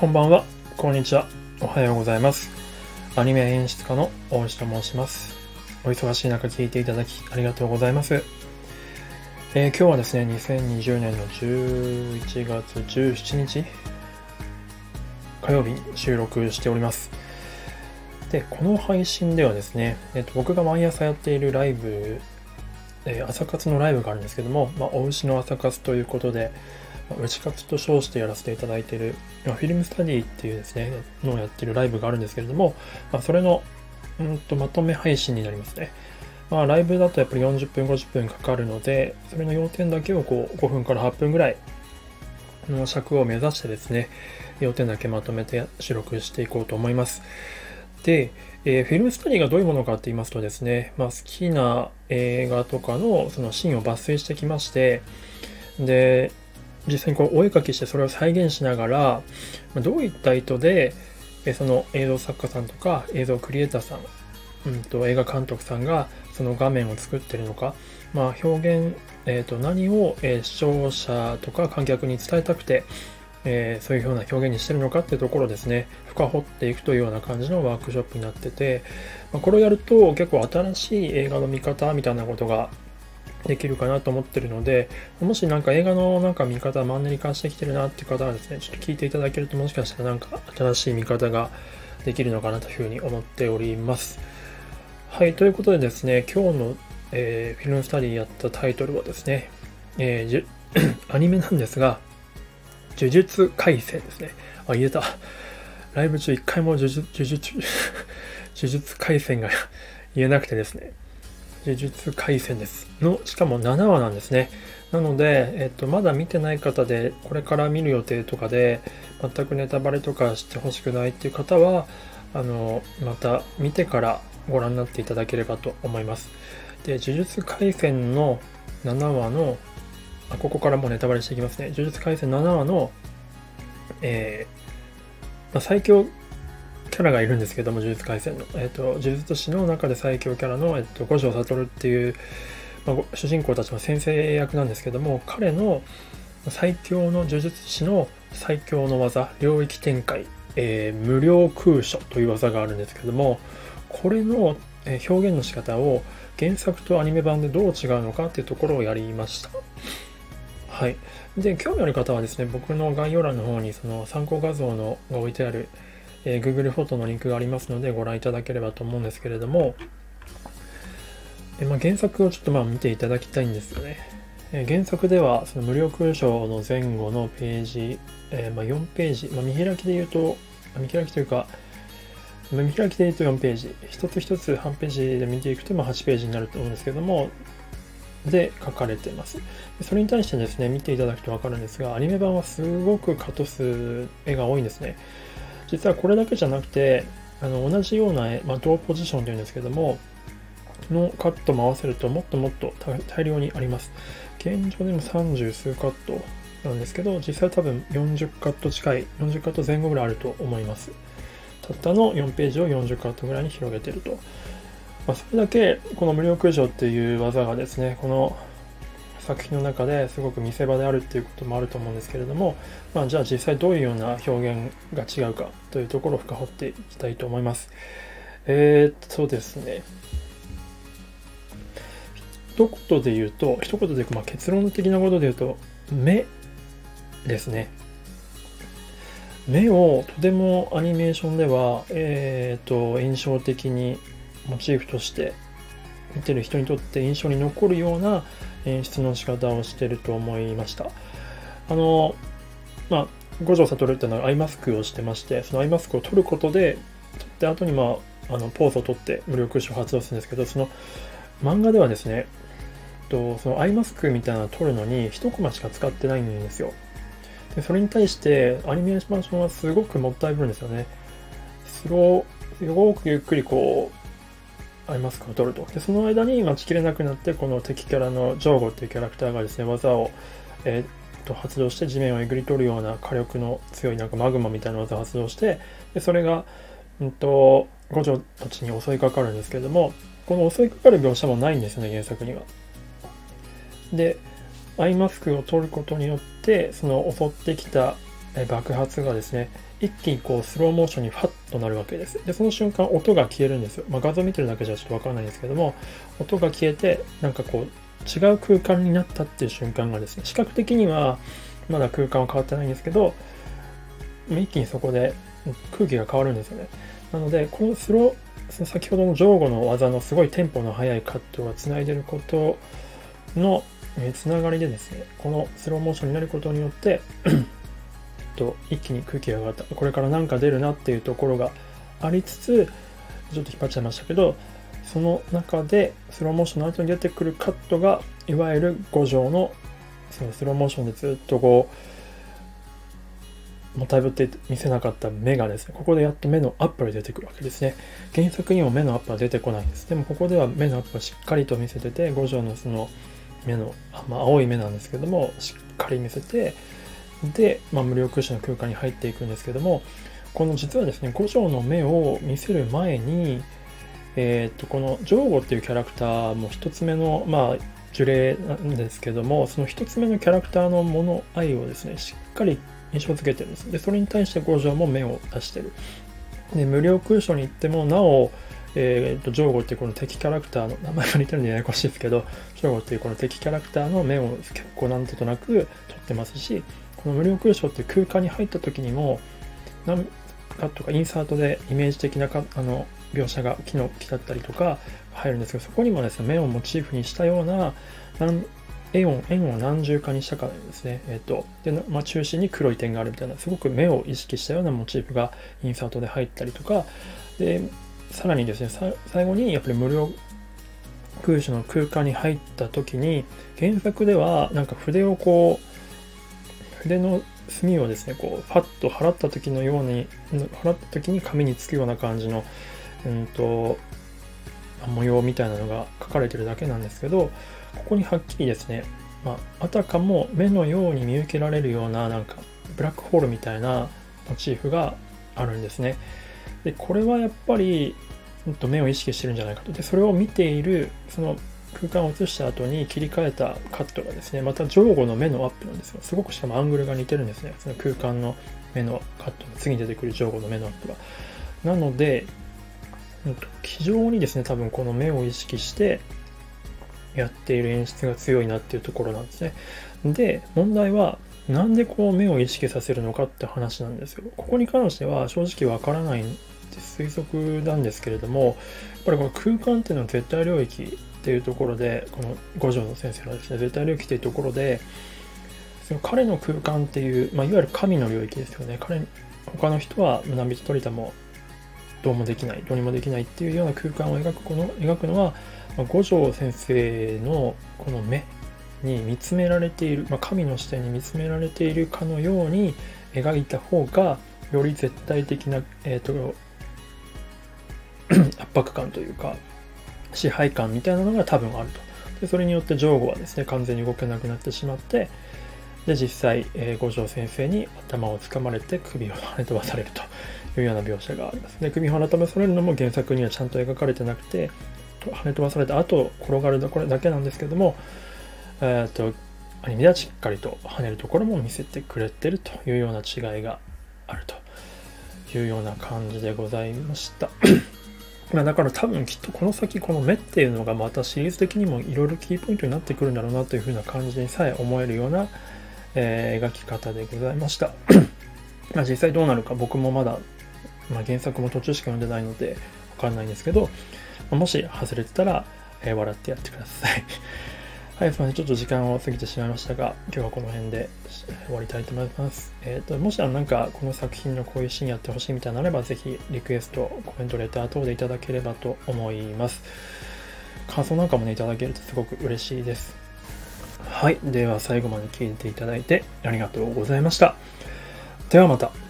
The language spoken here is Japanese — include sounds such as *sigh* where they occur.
こんばんは、こんにちは、おはようございます。アニメ演出家の大石と申します。お忙しい中聞いていただきありがとうございます。えー今日はですね、2020年の11月17日火曜日に収録しております。で、この配信ではですね、えっと僕が毎朝やっているライブ、えー朝活のライブがあるんですけども、まあ、お牛の朝活ということで、まあ牛活と称してやらせていただいている、フィルムスタディっていうですね、のをやってるライブがあるんですけれども、まあ、それの、うんと、まとめ配信になりますね。まあ、ライブだとやっぱり40分、50分かかるので、それの要点だけをこう5分から8分ぐらいの尺を目指してですね、要点だけまとめて収録していこうと思います。で、えーフィルムスタディがどういうものかって言いますとですね、まあ、好きな映画とかのそのシーンを抜粋してきまして、で、実際にこうお絵描きしてそれを再現しながら、どういった意図で、その映像作家さんとか映像クリエイターさん、うん、と映画監督さんがその画面を作ってるのか、まあ、表現、えー、と何を、え視聴者とか観客に伝えたくて、えーそういうような表現にしてるのかっていうところですね。深掘っていくというような感じのワークショップになってて、まあこれをやると結構新しい映画の見方みたいなことができるかなと思ってるのでもしなんか映画のなんか見方マンネリ化してきてるなっていう方はですねちょっと聞いていただけるともしかしたらなんか新しい見方ができるのかなというふうに思っております。はい、ということでですね、今日の、えーフィルムスタディやったタイトルはですね、えーじゅ *coughs* アニメなんですが、呪術廻戦ですね。あ、言えた。ライブ中一回も呪術、呪術、呪術廻戦が *laughs* 言えなくてですね、呪術廻戦です。の、しかも7話なんですね。なので、えっと、まだ見てない方で、これから見る予定とかで、全くネタバレとかしてほしくないっていう方は、あの、また見てからご覧になっていただければと思います。で、呪術廻戦の7話の、あここからもうネタバレしていきますね。呪術廻戦7話の、えーま、最強ャラがいるんですけども、呪術廻戦の。えっ、と、呪術師の中で最強キャラの、えっ、と、五条悟っていう、まあ主人公たちの先生役なんですけども、彼の最強の呪術師の最強の技、領域展開、えー無料空所という技があるんですけども、これの表現の仕方を原作とアニメ版でどう違うのかっていうところをやりました。はい。で、興味ある方はですね、僕の概要欄の方にその参考画像のが置いてある、えー Google フォトのリンクがありますのでご覧いただければと思うんですけれども、えーまあ、原作をちょっとまあ見ていただきたいんですよね。えー原作ではその無料空所の前後のページ、えーまあ、4ページ、まあ、見開きで言うと、見開きというか、まあ見開きで言うと4ページ、一つ一つ半ページで見ていくとまあ8ページになると思うんですけども、で書かれています。それに対してですね、見ていただくと分かるんですが、アニメ版はすごくカト数絵が多いんですね。実はこれだけじゃなくて、あの同じような絵、まあ、同ポジションというんですけども、のカットも合わせるともっともっと大量にあります。現状でも30数カットなんですけど、実際多分40カット近い、40カット前後ぐらいあると思います。たったの4ページを40カットぐらいに広げてると。まあ、それだけこの無料空所っていう技がですね、この作品の中ですごく見せ場であるっていうこともあると思うんですけれども、まあ、じゃあ実際どういうような表現が違うかというところを深掘っていきたいと思います。えー、っとですね、一言で言うと、一言で、まあ、結論的なことで言うと、目ですね。目をとてもアニメーションでは、えー、と印象的にモチーフとして見てる人にとって印象に残るような演出の仕方をしてると思いました。あの、まあ、五条悟っていうのはアイマスクをしてまして、そのアイマスクを取ることで、取って後に、まあ、あのポーズを取って無力手を発動するんですけど、その漫画ではですね、とそのアイマスクみたいなのを取るのに1コマしか使ってないんですよ。でそれに対してアニメーションはすごくもったいぶるんですよね。スロー、すごくゆっくりこう、アイマスクを取ると。で、その間に待ちきれなくなって、この敵キャラのジョーゴっていうキャラクターがですね、技を、えーと発動して地面をえぐり取るような火力の強いなんかマグマみたいな技を発動して、でそれが、うんと、五条たちに襲いかかるんですけれども、この襲いかかる描写もないんですよね、原作には。で、アイマスクを取ることによって、その襲ってきた爆発がですね、一気にこうスローモーションにファッとなるわけです。で、その瞬間音が消えるんですよ。まあ、画像見てるだけじゃちょっとわからないんですけども、音が消えて、なんかこう違う空間になったっていう瞬間がですね、視覚的にはまだ空間は変わってないんですけど、一気にそこで空気が変わるんですよね。なので、このスロー、先ほどの上後の技のすごいテンポの速いカットが繋いでることのつながりでですね、このスローモーションになることによってと一気に空気が上がった。これから何か出るなっていうところがありつつ、ちょっと引っ張っちゃいましたけど、その中でスローモーションの後に出てくるカットが、いわゆる5条のそのスローモーションでずっとこう、もたぶって見せなかった目がですね、ここでやっと目のアップが出てくるわけですね。原作にも目のアップは出てこないんです。でもここでは目のアップをしっかりと見せてて、五条のその目の、まあ、青い目なんですけども、しっかり見せて、で、まあ、無料空襲の空間に入っていくんですけども、この実はですね、五条の目を見せる前に、えっ、と、このジョーゴっていうキャラクターも一つ目の、まあ、呪霊なんですけども、その一つ目のキャラクターのもの愛をですね、しっかり印象付けてるんです。で、それに対して五条も目を出してる。で、無料空所に行っても、なお、え、ー、と、ジョーゴっていうこの敵キャラクターの、名前が似てるんでややこしいですけど、ジョーゴっていうこの敵キャラクターの目を結構なんとなく取ってますし、この無料空所っていう空間に入った時にも、なんかとかインサートでイメージ的なかあの描写が木の木だったりとか入るんですけど、そこにもですね、目をモチーフにしたような、円を、円を何重化にしたかですね。えっ、ー、と、で、まあ、中心に黒い点があるみたいな、すごく目を意識したようなモチーフがインサートで入ったりとか、で、さらにですね、最後にやっぱり無料空所の空間に入った時に、原作ではなんか筆をこう、筆の墨をですね、こう、パッと払った時のように、払った時に紙につくような感じの、うんと、模様みたいなのが書かれてるだけなんですけど、ここにはっきりですね、まあ、あたかも目のように見受けられるような、なんか、ブラックホールみたいなモチーフがあるんですね。で、これはやっぱり、うん、と目を意識してるんじゃないかと。で、それを見ている、その空間を映した後に切り替えたカットがですね、また上後の目のアップなんですよ。すごくしかもアングルが似てるんですね。その空間の目のカットの次に出てくる上後の目のアップが。なので、うん、と非常にですね、多分この目を意識してやっている演出が強いなっていうところなんですね。で、問題は、なんでこう目を意識させるのかって話なんですよ。ここに関しては正直わからない推測なんですけれども、やっぱりこの空間っていうのは絶対領域っていうところで、この五条の先生がですね、絶対領域っていうところで、その彼の空間っていう、まあ、いわゆる神の領域ですよね。彼、他の人は村人鳥田もどうもできない、どうにもできないっていうような空間を描くこの描くのは、まあ、五条先生のこの目に見つめられている、まあ、神の視点に見つめられているかのように描いた方がより絶対的な、えーと、*clears throat* 圧迫感というか支配感みたいなのが多分あると。でそれによって上後はですね完全に動けなくなってしまってで実際、えー、五条先生に頭を掴まれて首を跳ね飛ばされるというような描写があります。で首を跳ね飛ばされるのも原作にはちゃんと描かれてなくて跳ね飛ばされた後転がるこれだけなんですけども、えっ、とアニメではしっかりと跳ねるところも見せてくれてるというような違いがあるというような感じでございました。まあだから多分きっとこの先この目っていうのがまたシリーズ的にもいろいろキーポイントになってくるんだろうなというふうな感じにさえ思えるような、えー、描き方でございました。*coughs* まあ実際どうなるか僕もまだ、まあ、原作も途中しか読んでないのでわかんないんですけど、もし外れてたら、えー、笑ってやってください。はい、すみません。ちょっと時間を過ぎてしまいましたが、今日はこの辺で終わりたいと思います。えっ、ー、と、もしあのなんかこの作品のこういうシーンやってほしいみたいなのあれば、ぜひリクエスト、コメント、レター等でいただければと思います。感想なんかもね、いただけるとすごく嬉しいです。はい。では最後まで聞いていただいてありがとうございました。ではまた。